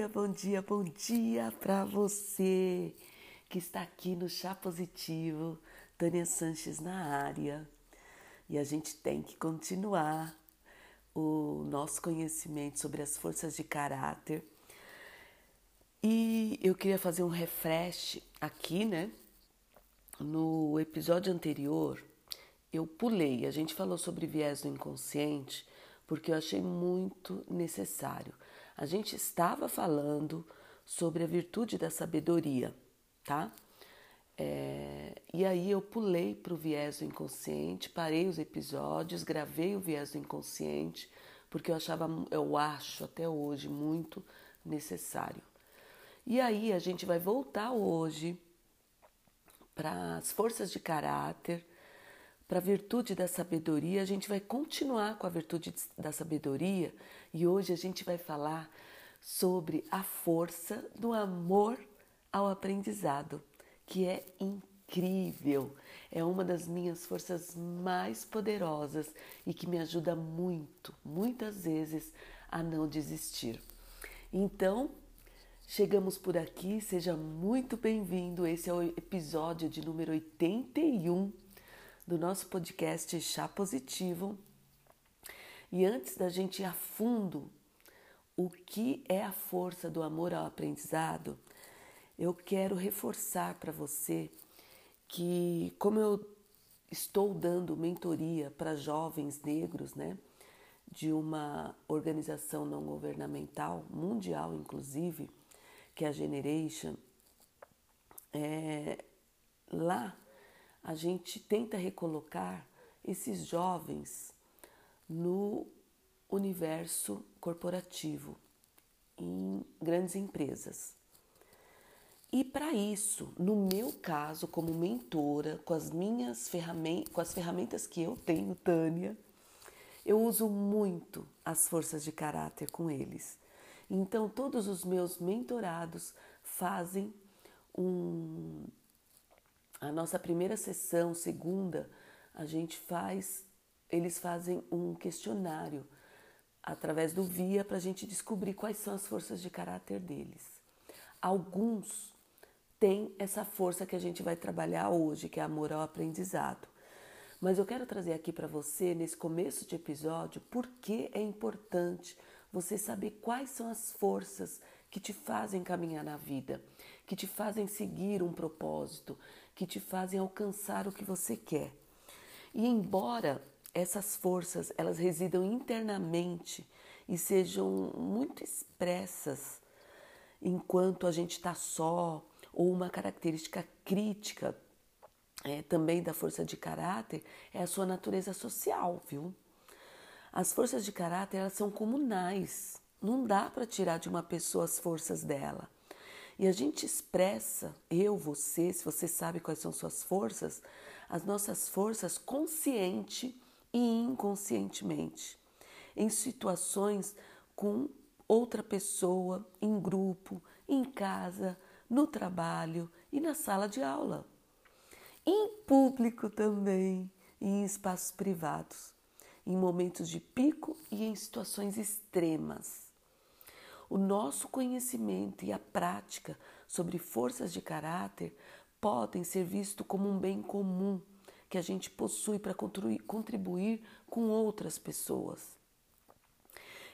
dia, bom dia, bom dia para você que está aqui no Chá Positivo, Tânia Sanches na área. E a gente tem que continuar o nosso conhecimento sobre as forças de caráter. E eu queria fazer um refresh aqui, né? No episódio anterior, eu pulei, a gente falou sobre viés do inconsciente, porque eu achei muito necessário. A gente estava falando sobre a virtude da sabedoria, tá? É, e aí eu pulei para o viés do inconsciente, parei os episódios, gravei o viés do inconsciente, porque eu achava, eu acho até hoje muito necessário. E aí a gente vai voltar hoje para as forças de caráter, para a virtude da sabedoria. A gente vai continuar com a virtude da sabedoria e hoje a gente vai falar sobre a força do amor ao aprendizado, que é incrível. É uma das minhas forças mais poderosas e que me ajuda muito, muitas vezes, a não desistir. Então, chegamos por aqui, seja muito bem-vindo. Esse é o episódio de número 81 do nosso podcast Chá Positivo. E antes da gente ir a fundo o que é a força do amor ao aprendizado, eu quero reforçar para você que, como eu estou dando mentoria para jovens negros, né, de uma organização não governamental, mundial inclusive, que é a Generation, é, lá a gente tenta recolocar esses jovens no universo corporativo, em grandes empresas. E para isso, no meu caso, como mentora, com as minhas ferramentas, com as ferramentas que eu tenho, Tânia, eu uso muito as forças de caráter com eles. Então, todos os meus mentorados fazem um, a nossa primeira sessão, segunda, a gente faz, eles fazem um questionário através do VIA para a gente descobrir quais são as forças de caráter deles. Alguns têm essa força que a gente vai trabalhar hoje, que é amor ao aprendizado. Mas eu quero trazer aqui para você, nesse começo de episódio, por que é importante você saber quais são as forças que te fazem caminhar na vida, que te fazem seguir um propósito, que te fazem alcançar o que você quer. E embora essas forças elas residam internamente e sejam muito expressas enquanto a gente está só, ou uma característica crítica é, também da força de caráter é a sua natureza social, viu? As forças de caráter elas são comunais, não dá para tirar de uma pessoa as forças dela. E a gente expressa, eu, você, se você sabe quais são suas forças, as nossas forças consciente e inconscientemente, em situações com outra pessoa, em grupo, em casa, no trabalho e na sala de aula. Em público também, em espaços privados, em momentos de pico e em situações extremas. O nosso conhecimento e a prática sobre forças de caráter podem ser vistos como um bem comum que a gente possui para contribuir com outras pessoas.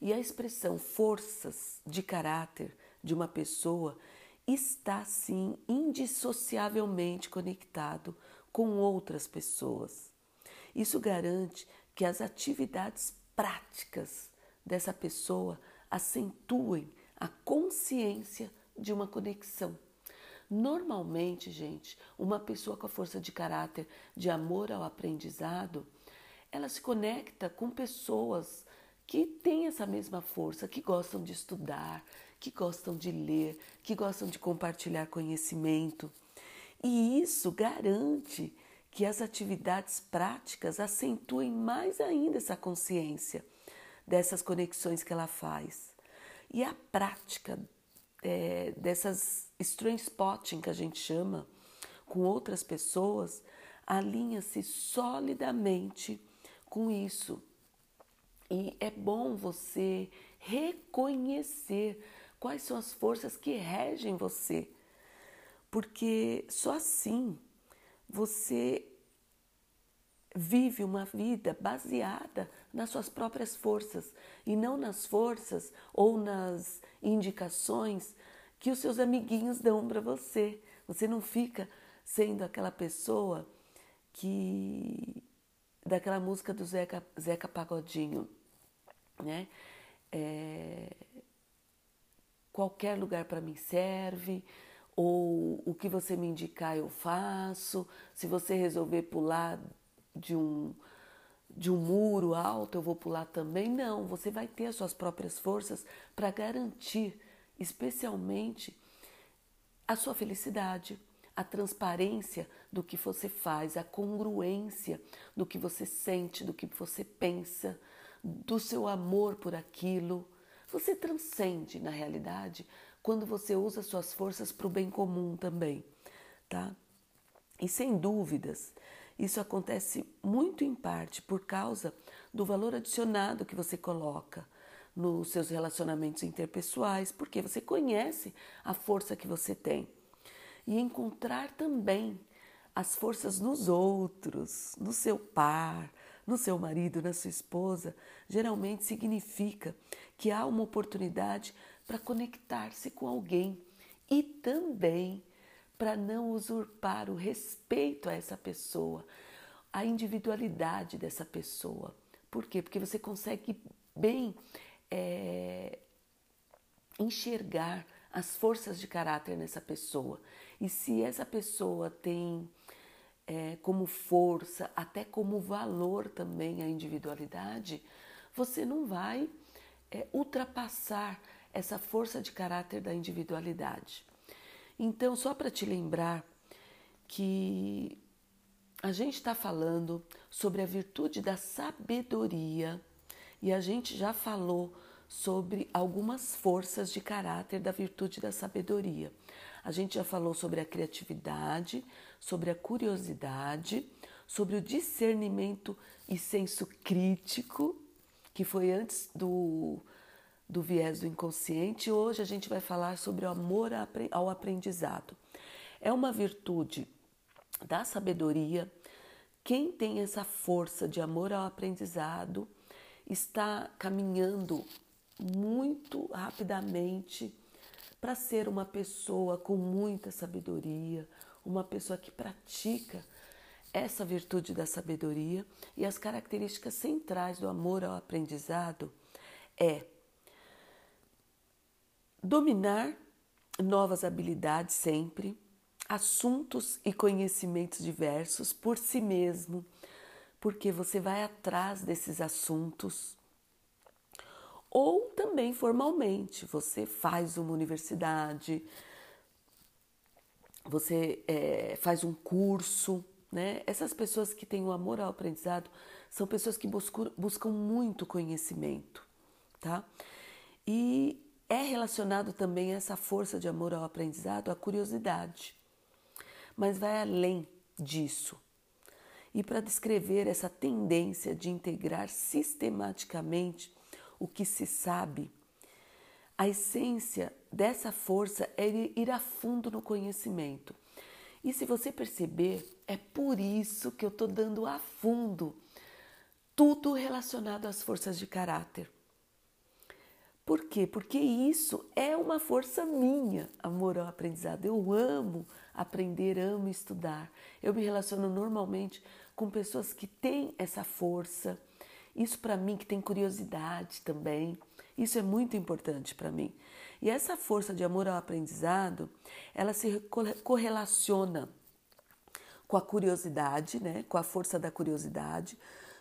E a expressão forças de caráter de uma pessoa está sim indissociavelmente conectado com outras pessoas. Isso garante que as atividades práticas dessa pessoa acentuem a consciência de uma conexão. Normalmente, gente, uma pessoa com a força de caráter de amor ao aprendizado, ela se conecta com pessoas que têm essa mesma força, que gostam de estudar, que gostam de ler, que gostam de compartilhar conhecimento. E isso garante que as atividades práticas acentuem mais ainda essa consciência dessas conexões que ela faz. E a prática é, dessas strange spotting que a gente chama com outras pessoas alinha-se solidamente com isso. E é bom você reconhecer quais são as forças que regem você. Porque só assim você vive uma vida baseada nas suas próprias forças e não nas forças ou nas indicações que os seus amiguinhos dão para você. Você não fica sendo aquela pessoa que daquela música do Zeca, Zeca Pagodinho, né? É, qualquer lugar para mim serve, ou o que você me indicar eu faço. Se você resolver pular de um de um muro alto, eu vou pular também. Não, você vai ter as suas próprias forças para garantir, especialmente, a sua felicidade, a transparência do que você faz, a congruência do que você sente, do que você pensa, do seu amor por aquilo. Você transcende na realidade quando você usa suas forças para o bem comum também, tá? E sem dúvidas, isso acontece muito em parte por causa do valor adicionado que você coloca nos seus relacionamentos interpessoais, porque você conhece a força que você tem. E encontrar também as forças nos outros, no seu par, no seu marido, na sua esposa, geralmente significa que há uma oportunidade para conectar-se com alguém e também para não usurpar o respeito a essa pessoa, a individualidade dessa pessoa. Por quê? Porque você consegue bem é, enxergar as forças de caráter nessa pessoa. E se essa pessoa tem é, como força, até como valor também a individualidade, você não vai é, ultrapassar essa força de caráter da individualidade. Então, só para te lembrar que a gente está falando sobre a virtude da sabedoria e a gente já falou sobre algumas forças de caráter da virtude da sabedoria. A gente já falou sobre a criatividade, sobre a curiosidade, sobre o discernimento e senso crítico, que foi antes do do viés do inconsciente. Hoje a gente vai falar sobre o amor ao aprendizado. É uma virtude da sabedoria. Quem tem essa força de amor ao aprendizado está caminhando muito rapidamente para ser uma pessoa com muita sabedoria, uma pessoa que pratica essa virtude da sabedoria e as características centrais do amor ao aprendizado é Dominar novas habilidades sempre, assuntos e conhecimentos diversos por si mesmo, porque você vai atrás desses assuntos. Ou também formalmente, você faz uma universidade, você é, faz um curso, né? Essas pessoas que têm o amor ao aprendizado são pessoas que buscam, buscam muito conhecimento, tá? E é relacionado também a essa força de amor ao aprendizado, a curiosidade. Mas vai além disso. E para descrever essa tendência de integrar sistematicamente o que se sabe, a essência dessa força é ir a fundo no conhecimento. E se você perceber, é por isso que eu estou dando a fundo tudo relacionado às forças de caráter. Por quê? Porque isso é uma força minha, amor ao aprendizado. Eu amo aprender, amo estudar. Eu me relaciono normalmente com pessoas que têm essa força. Isso para mim que tem curiosidade também. Isso é muito importante para mim. E essa força de amor ao aprendizado, ela se correlaciona com a curiosidade, né? Com a força da curiosidade,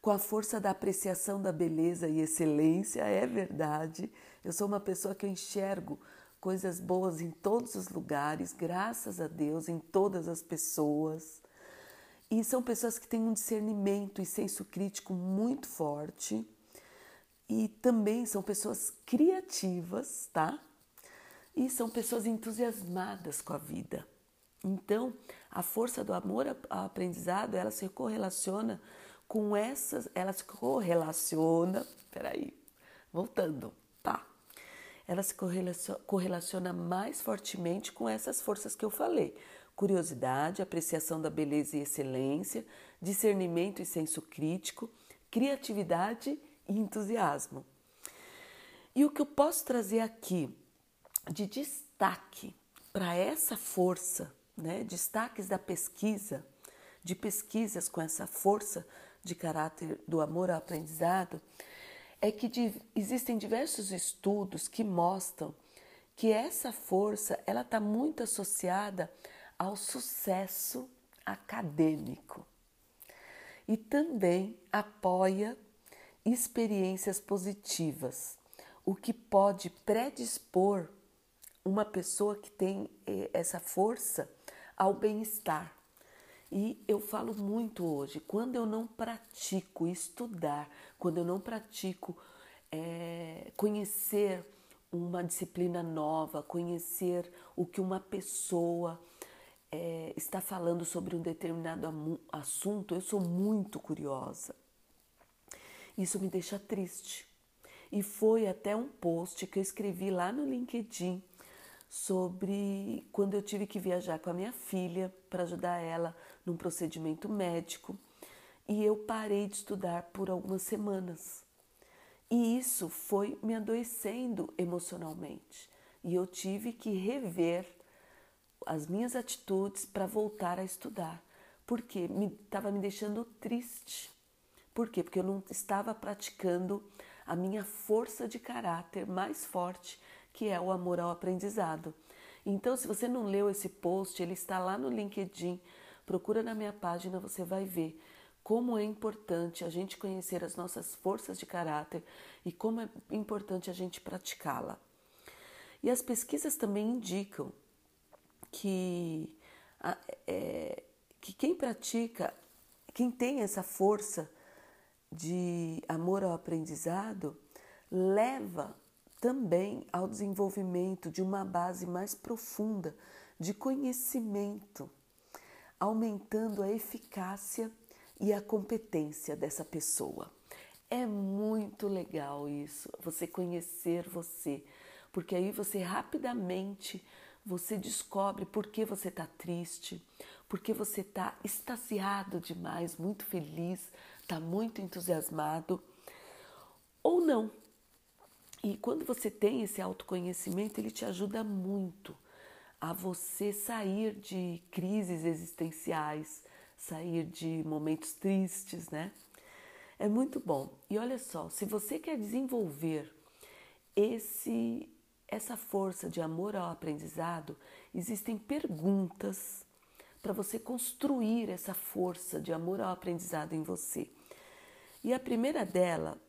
com a força da apreciação da beleza e excelência, é verdade. Eu sou uma pessoa que eu enxergo coisas boas em todos os lugares, graças a Deus, em todas as pessoas. E são pessoas que têm um discernimento e senso crítico muito forte. E também são pessoas criativas, tá? E são pessoas entusiasmadas com a vida. Então, a força do amor ao aprendizado, ela se correlaciona com essas, ela se correlaciona, peraí, voltando, tá? ela se correlaciona mais fortemente com essas forças que eu falei: curiosidade, apreciação da beleza e excelência, discernimento e senso crítico, criatividade e entusiasmo. E o que eu posso trazer aqui de destaque para essa força, né, destaques da pesquisa, de pesquisas com essa força de caráter do amor ao aprendizado, é que existem diversos estudos que mostram que essa força ela está muito associada ao sucesso acadêmico e também apoia experiências positivas, o que pode predispor uma pessoa que tem eh, essa força ao bem-estar. E eu falo muito hoje, quando eu não pratico estudar, quando eu não pratico é, conhecer uma disciplina nova, conhecer o que uma pessoa é, está falando sobre um determinado assunto, eu sou muito curiosa. Isso me deixa triste. E foi até um post que eu escrevi lá no LinkedIn sobre quando eu tive que viajar com a minha filha para ajudar ela num procedimento médico e eu parei de estudar por algumas semanas. E isso foi me adoecendo emocionalmente e eu tive que rever as minhas atitudes para voltar a estudar, porque estava me, me deixando triste. Por quê? Porque eu não estava praticando a minha força de caráter mais forte que é o amor ao aprendizado. Então, se você não leu esse post, ele está lá no LinkedIn. Procura na minha página, você vai ver como é importante a gente conhecer as nossas forças de caráter e como é importante a gente praticá-la. E as pesquisas também indicam que, é, que quem pratica, quem tem essa força de amor ao aprendizado, leva também ao desenvolvimento de uma base mais profunda de conhecimento, aumentando a eficácia e a competência dessa pessoa. É muito legal isso, você conhecer você, porque aí você rapidamente você descobre por que você está triste, porque você está extasiado demais, muito feliz, está muito entusiasmado, ou não. E quando você tem esse autoconhecimento, ele te ajuda muito a você sair de crises existenciais, sair de momentos tristes, né? É muito bom. E olha só, se você quer desenvolver esse essa força de amor ao aprendizado, existem perguntas para você construir essa força de amor ao aprendizado em você. E a primeira dela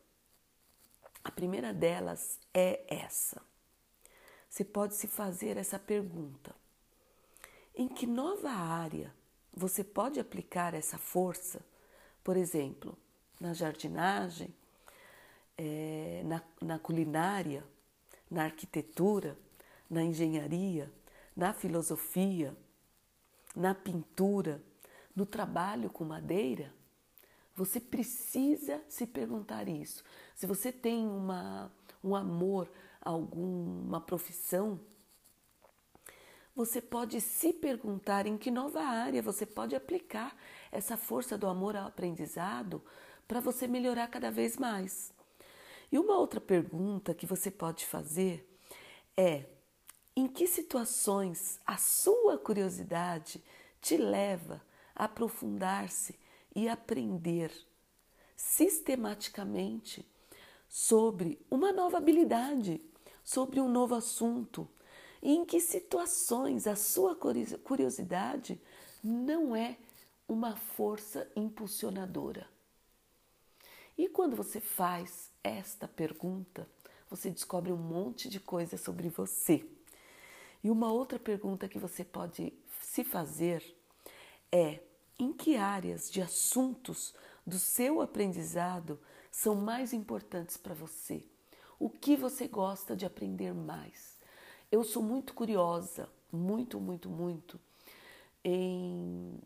a primeira delas é essa. Você pode se fazer essa pergunta: em que nova área você pode aplicar essa força? Por exemplo, na jardinagem, é, na, na culinária, na arquitetura, na engenharia, na filosofia, na pintura, no trabalho com madeira? Você precisa se perguntar isso. Se você tem uma, um amor a alguma profissão, você pode se perguntar em que nova área você pode aplicar essa força do amor ao aprendizado para você melhorar cada vez mais. E uma outra pergunta que você pode fazer é: em que situações a sua curiosidade te leva a aprofundar-se e aprender sistematicamente sobre uma nova habilidade, sobre um novo assunto e em que situações a sua curiosidade não é uma força impulsionadora. E quando você faz esta pergunta, você descobre um monte de coisa sobre você. E uma outra pergunta que você pode se fazer é: em que áreas de assuntos do seu aprendizado são mais importantes para você? O que você gosta de aprender mais? Eu sou muito curiosa, muito, muito, muito, em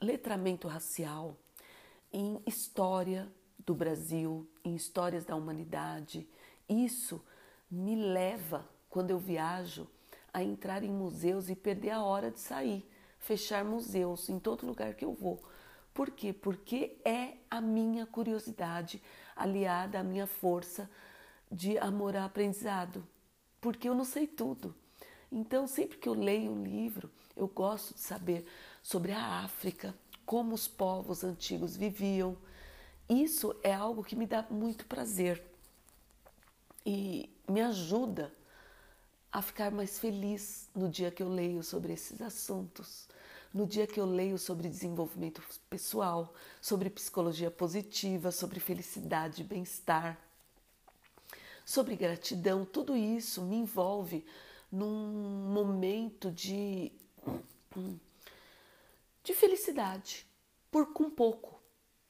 letramento racial, em história do Brasil, em histórias da humanidade. Isso me leva, quando eu viajo, a entrar em museus e perder a hora de sair, fechar museus em todo lugar que eu vou. Por quê? Porque é a minha curiosidade aliada à minha força de amor ao aprendizado. Porque eu não sei tudo. Então, sempre que eu leio um livro, eu gosto de saber sobre a África, como os povos antigos viviam. Isso é algo que me dá muito prazer e me ajuda a ficar mais feliz no dia que eu leio sobre esses assuntos, no dia que eu leio sobre desenvolvimento pessoal, sobre psicologia positiva, sobre felicidade e bem-estar, sobre gratidão. Tudo isso me envolve num momento de, de felicidade, por com pouco.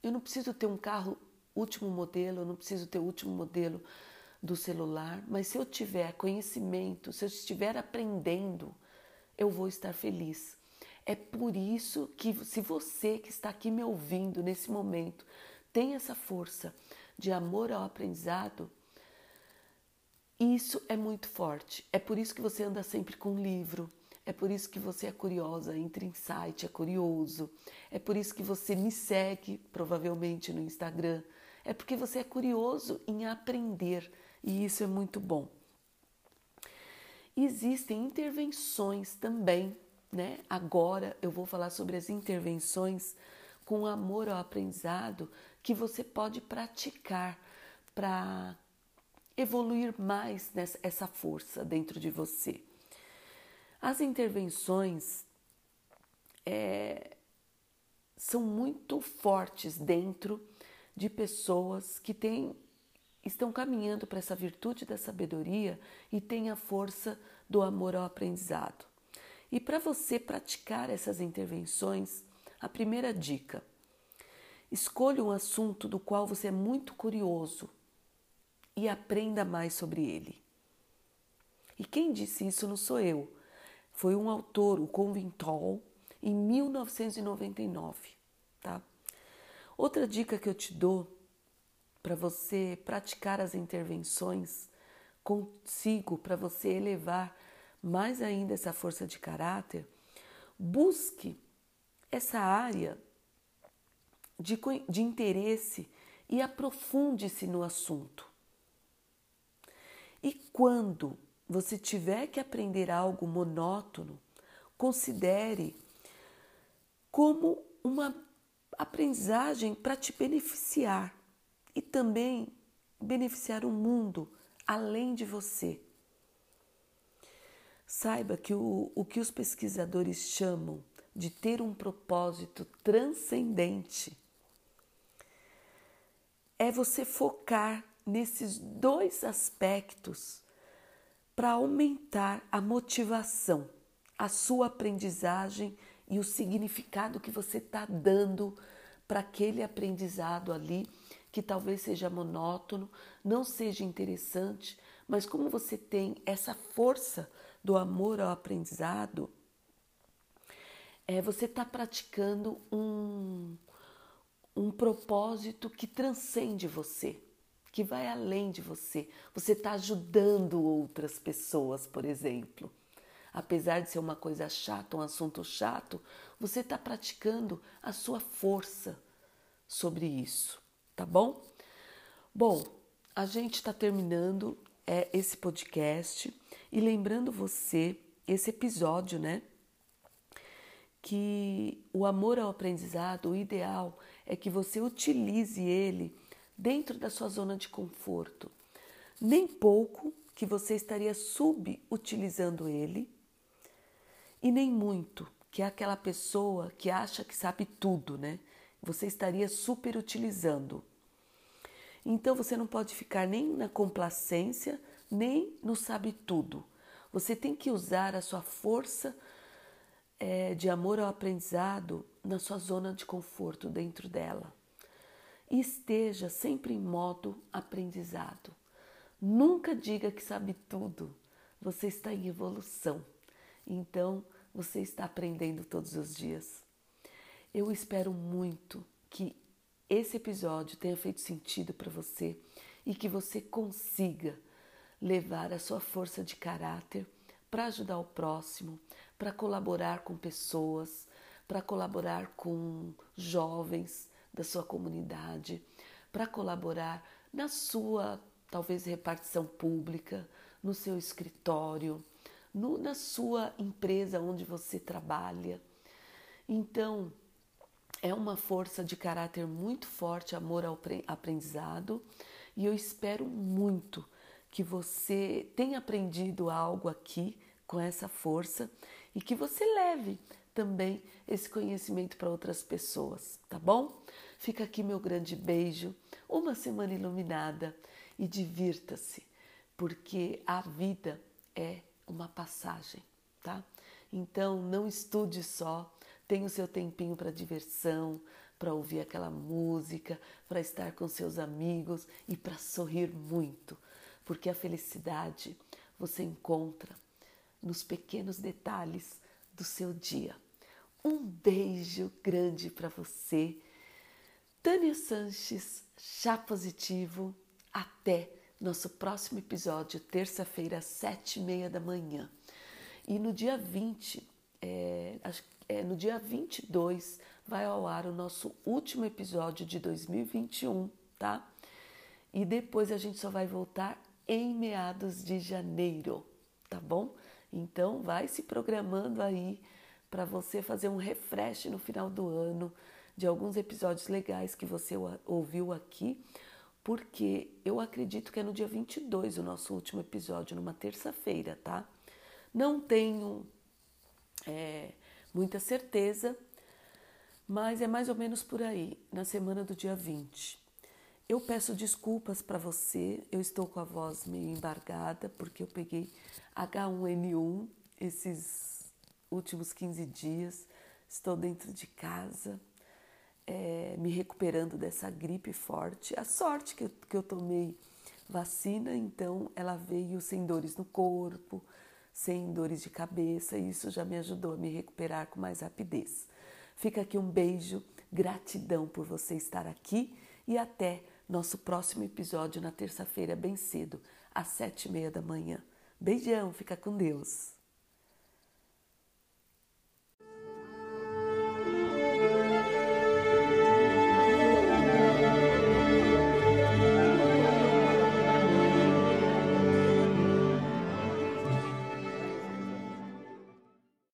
Eu não preciso ter um carro último modelo, eu não preciso ter o último modelo do celular, mas se eu tiver conhecimento, se eu estiver aprendendo, eu vou estar feliz. É por isso que, se você que está aqui me ouvindo nesse momento tem essa força de amor ao aprendizado, isso é muito forte. É por isso que você anda sempre com um livro. É por isso que você é curiosa, entra em site, é curioso. É por isso que você me segue, provavelmente, no Instagram. É porque você é curioso em aprender e isso é muito bom. Existem intervenções também, né? Agora eu vou falar sobre as intervenções com amor ao aprendizado que você pode praticar para evoluir mais nessa essa força dentro de você. As intervenções é, são muito fortes dentro de pessoas que têm, estão caminhando para essa virtude da sabedoria e têm a força do amor ao aprendizado. E para você praticar essas intervenções, a primeira dica: escolha um assunto do qual você é muito curioso e aprenda mais sobre ele. E quem disse isso não sou eu, foi um autor, o Convintol, em 1999, tá? Outra dica que eu te dou para você praticar as intervenções consigo, para você elevar mais ainda essa força de caráter, busque essa área de, de interesse e aprofunde-se no assunto. E quando você tiver que aprender algo monótono, considere como uma aprendizagem para te beneficiar e também beneficiar o mundo além de você. Saiba que o, o que os pesquisadores chamam de ter um propósito transcendente é você focar nesses dois aspectos para aumentar a motivação, a sua aprendizagem e o significado que você está dando para aquele aprendizado ali, que talvez seja monótono, não seja interessante, mas como você tem essa força do amor ao aprendizado, é, você está praticando um, um propósito que transcende você que vai além de você. Você está ajudando outras pessoas, por exemplo. Apesar de ser uma coisa chata, um assunto chato, você está praticando a sua força sobre isso, tá bom? Bom, a gente está terminando é, esse podcast e lembrando você, esse episódio, né? Que o amor ao aprendizado, o ideal é que você utilize ele dentro da sua zona de conforto. Nem pouco que você estaria subutilizando ele, e nem muito, que é aquela pessoa que acha que sabe tudo, né? Você estaria superutilizando. Então você não pode ficar nem na complacência, nem no sabe tudo. Você tem que usar a sua força é, de amor ao aprendizado na sua zona de conforto dentro dela e esteja sempre em modo aprendizado. Nunca diga que sabe tudo. Você está em evolução. Então, você está aprendendo todos os dias. Eu espero muito que esse episódio tenha feito sentido para você e que você consiga levar a sua força de caráter para ajudar o próximo, para colaborar com pessoas, para colaborar com jovens da sua comunidade, para colaborar na sua, talvez, repartição pública, no seu escritório, no, na sua empresa onde você trabalha. Então, é uma força de caráter muito forte, amor ao aprendizado, e eu espero muito que você tenha aprendido algo aqui com essa força e que você leve também esse conhecimento para outras pessoas, tá bom? Fica aqui meu grande beijo, uma semana iluminada e divirta-se, porque a vida é uma passagem, tá? Então não estude só, tenha o seu tempinho para diversão, para ouvir aquela música, para estar com seus amigos e para sorrir muito, porque a felicidade você encontra nos pequenos detalhes do seu dia. Um beijo grande para você. Tânia Sanches, chá positivo. Até nosso próximo episódio, terça-feira, sete e meia da manhã. E no dia 20, é, é, no dia 22, vai ao ar o nosso último episódio de 2021, tá? E depois a gente só vai voltar em meados de janeiro, tá bom? Então vai se programando aí para você fazer um refresh no final do ano de alguns episódios legais que você ouviu aqui, porque eu acredito que é no dia 22 o nosso último episódio, numa terça-feira, tá? Não tenho é, muita certeza, mas é mais ou menos por aí, na semana do dia 20. Eu peço desculpas para você, eu estou com a voz meio embargada porque eu peguei H1N1 esses últimos 15 dias, estou dentro de casa, é, me recuperando dessa gripe forte. A sorte que eu, que eu tomei vacina, então ela veio sem dores no corpo, sem dores de cabeça, e isso já me ajudou a me recuperar com mais rapidez. Fica aqui um beijo, gratidão por você estar aqui e até nosso próximo episódio na terça-feira, bem cedo, às sete e meia da manhã. Beijão, fica com Deus.